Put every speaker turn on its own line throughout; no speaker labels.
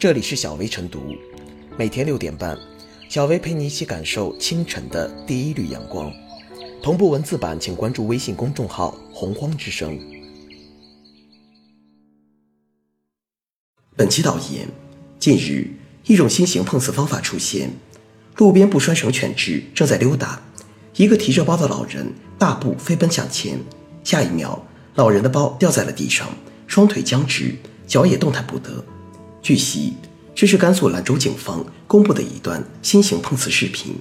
这里是小薇晨读，每天六点半，小薇陪你一起感受清晨的第一缕阳光。同步文字版，请关注微信公众号“洪荒之声”。本期导言：近日，一种新型碰瓷方法出现，路边不拴绳犬只正在溜达，一个提着包的老人大步飞奔向前，下一秒，老人的包掉在了地上，双腿僵直，脚也动弹不得。据悉，这是甘肃兰州警方公布的一段新型碰瓷视频。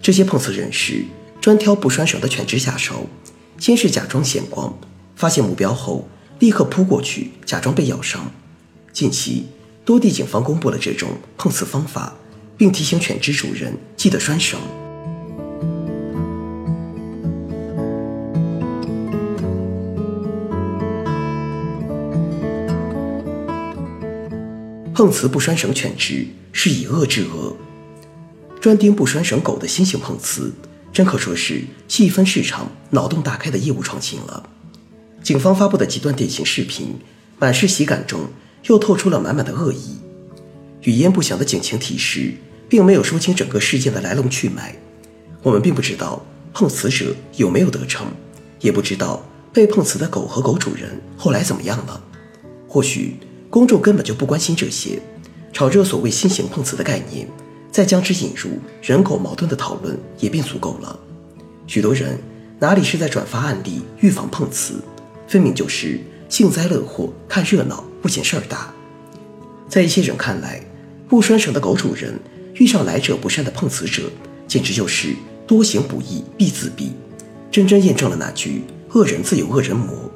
这些碰瓷人士专挑不拴绳的犬只下手，先是假装闲逛，发现目标后立刻扑过去，假装被咬伤。近期，多地警方公布了这种碰瓷方法，并提醒犬只主人记得拴绳。碰瓷不拴绳犬只是以恶制恶，专盯不拴绳狗的新型碰瓷，真可说是细分市场、脑洞大开的业务创新了。警方发布的极端典型视频，满是喜感中又透出了满满的恶意。语焉不详的警情提示，并没有说清整个事件的来龙去脉。我们并不知道碰瓷者有没有得逞，也不知道被碰瓷的狗和狗主人后来怎么样了。或许。公众根本就不关心这些，炒热所谓新型碰瓷的概念，再将之引入人狗矛盾的讨论也便足够了。许多人哪里是在转发案例预防碰瓷，分明就是幸灾乐祸、看热闹不嫌事儿大。在一些人看来，不拴绳的狗主人遇上来者不善的碰瓷者，简直就是多行不义必自毙，真真验证了那句“恶人自有恶人磨”。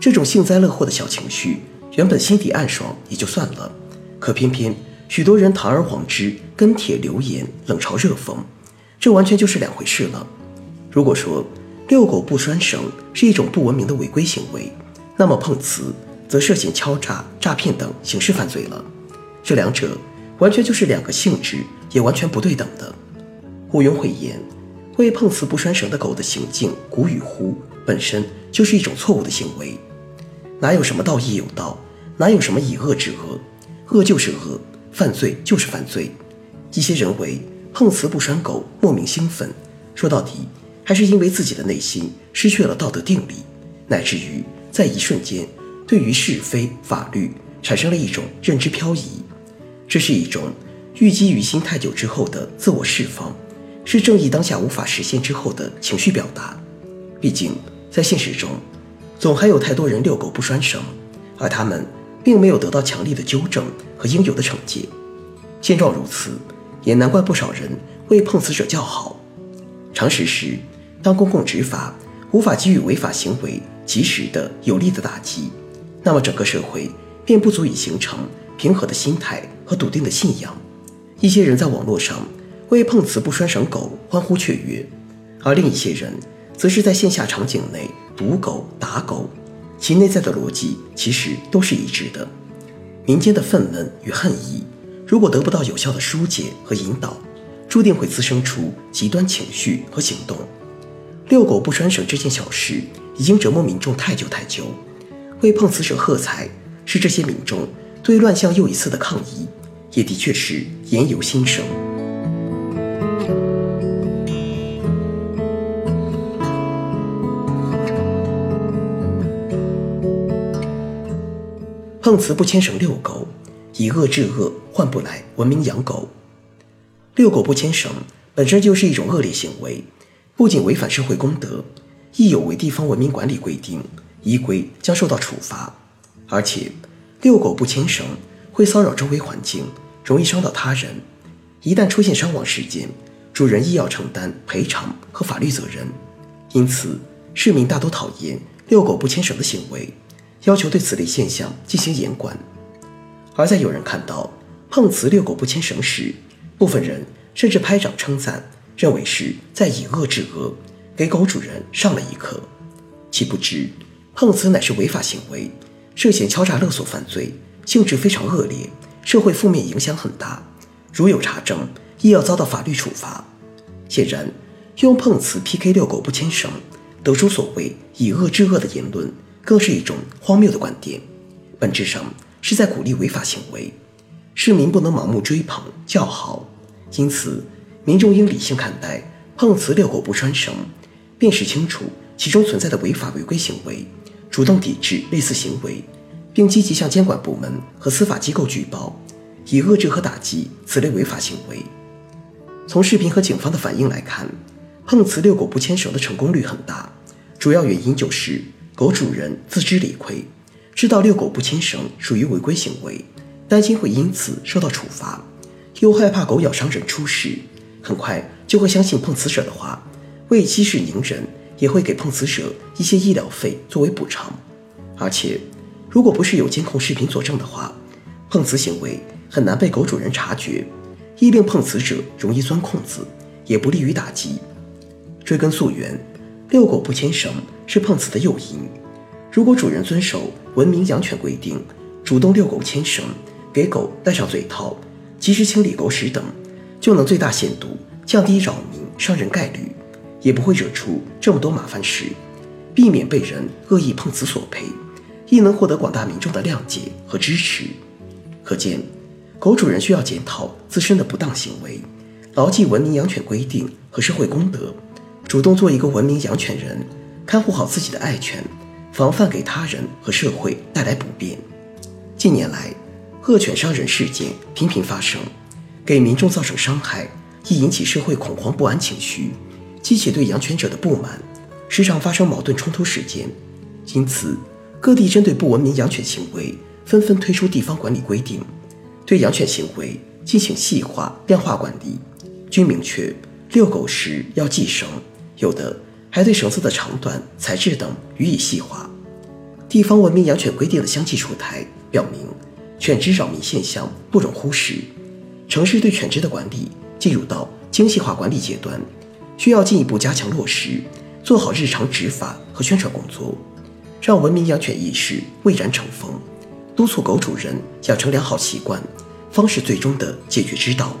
这种幸灾乐祸的小情绪。原本心底暗爽也就算了，可偏偏许多人堂而皇之跟帖留言冷嘲热讽，这完全就是两回事了。如果说遛狗不拴绳是一种不文明的违规行为，那么碰瓷则涉嫌敲诈、诈骗等刑事犯罪了。这两者完全就是两个性质，也完全不对等的。毋庸讳言，为碰瓷不拴绳的狗的行径鼓与呼，本身就是一种错误的行为。哪有什么道义有道，哪有什么以恶制恶？恶就是恶，犯罪就是犯罪。一些人为碰瓷不拴狗莫名兴奋，说到底还是因为自己的内心失去了道德定力，乃至于在一瞬间对于是非法律产生了一种认知漂移。这是一种郁积于心太久之后的自我释放，是正义当下无法实现之后的情绪表达。毕竟在现实中。总还有太多人遛狗不拴绳，而他们并没有得到强力的纠正和应有的惩戒。现状如此，也难怪不少人为碰瓷者叫好。常识是，当公共执法无法给予违法行为及时的有力的打击，那么整个社会便不足以形成平和的心态和笃定的信仰。一些人在网络上为碰瓷不拴绳狗欢呼雀跃，而另一些人则是在线下场景内。毒狗打狗，其内在的逻辑其实都是一致的。民间的愤懑与恨意，如果得不到有效的疏解和引导，注定会滋生出极端情绪和行动。遛狗不拴绳这件小事，已经折磨民众太久太久。为碰瓷者喝彩，是这些民众对乱象又一次的抗议，也的确是言由心生。碰瓷不牵绳遛狗，以恶制恶换不来文明养狗。遛狗不牵绳本身就是一种恶劣行为，不仅违反社会公德，亦有违地方文明管理规定，依规将受到处罚。而且，遛狗不牵绳会骚扰周围环境，容易伤到他人。一旦出现伤亡事件，主人亦要承担赔偿和法律责任。因此，市民大都讨厌遛狗不牵绳的行为。要求对此类现象进行严管，而在有人看到碰瓷遛狗不牵绳时，部分人甚至拍掌称赞，认为是在以恶制恶，给狗主人上了一课。岂不知碰瓷乃是违法行为，涉嫌敲诈勒索犯罪，性质非常恶劣，社会负面影响很大，如有查证，亦要遭到法律处罚。显然，用碰瓷 PK 遛狗不牵绳，得出所谓以恶制恶的言论。更是一种荒谬的观点，本质上是在鼓励违法行为。市民不能盲目追捧叫好，因此民众应理性看待碰瓷遛狗不拴绳，辨识清楚其中存在的违法违规行为，主动抵制类似行为，并积极向监管部门和司法机构举报，以遏制和打击此类违法行为。从视频和警方的反应来看，碰瓷遛狗不牵绳的成功率很大，主要原因就是狗主人自知理亏，知道遛狗不牵绳属于违规行为。担心会因此受到处罚，又害怕狗咬伤人出事，很快就会相信碰瓷者的话，为息事宁人，也会给碰瓷者一些医疗费作为补偿。而且，如果不是有监控视频佐证的话，碰瓷行为很难被狗主人察觉，亦令碰瓷者容易钻空子，也不利于打击。追根溯源，遛狗不牵绳是碰瓷的诱因。如果主人遵守文明养犬规定，主动遛狗牵绳。给狗戴上嘴套，及时清理狗屎等，就能最大限度降低扰民伤人概率，也不会惹出这么多麻烦事，避免被人恶意碰瓷索赔，亦能获得广大民众的谅解和支持。可见，狗主人需要检讨自身的不当行为，牢记文明养犬规定和社会公德，主动做一个文明养犬人，看护好自己的爱犬，防范给他人和社会带来不便。近年来，恶犬伤人事件频频发生，给民众造成伤害，易引起社会恐慌不安情绪，激起对养犬者的不满，时常发生矛盾冲突事件。因此，各地针对不文明养犬行为，纷纷推出地方管理规定，对养犬行为进行细化量化管理，均明确遛狗时要系绳，有的还对绳子的长短、材质等予以细化。地方文明养犬规定的相继出台，表明。犬只扰民现象不容忽视，城市对犬只的管理进入到精细化管理阶段，需要进一步加强落实，做好日常执法和宣传工作，让文明养犬意识蔚然成风，督促狗主人养成良好习惯，方是最终的解决之道。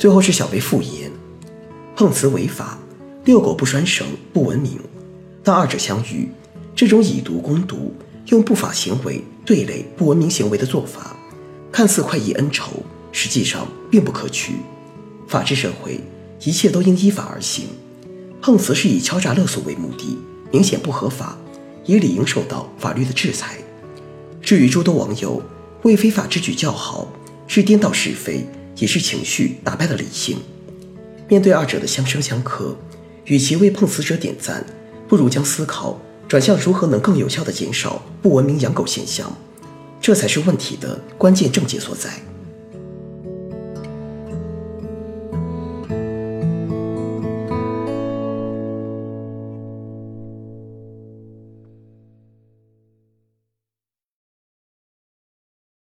最后是小贝复言。碰瓷违法，遛狗不拴绳不文明。当二者相遇，这种以毒攻毒、用不法行为对垒不文明行为的做法，看似快意恩仇，实际上并不可取。法治社会，一切都应依法而行。碰瓷是以敲诈勒索为目的，明显不合法，也理应受到法律的制裁。至于诸多网友为非法之举叫好，是颠倒是非，也是情绪打败了理性。面对二者的相生相克，与其为碰瓷者点赞，不如将思考转向如何能更有效地减少不文明养狗现象，这才是问题的关键症结所在。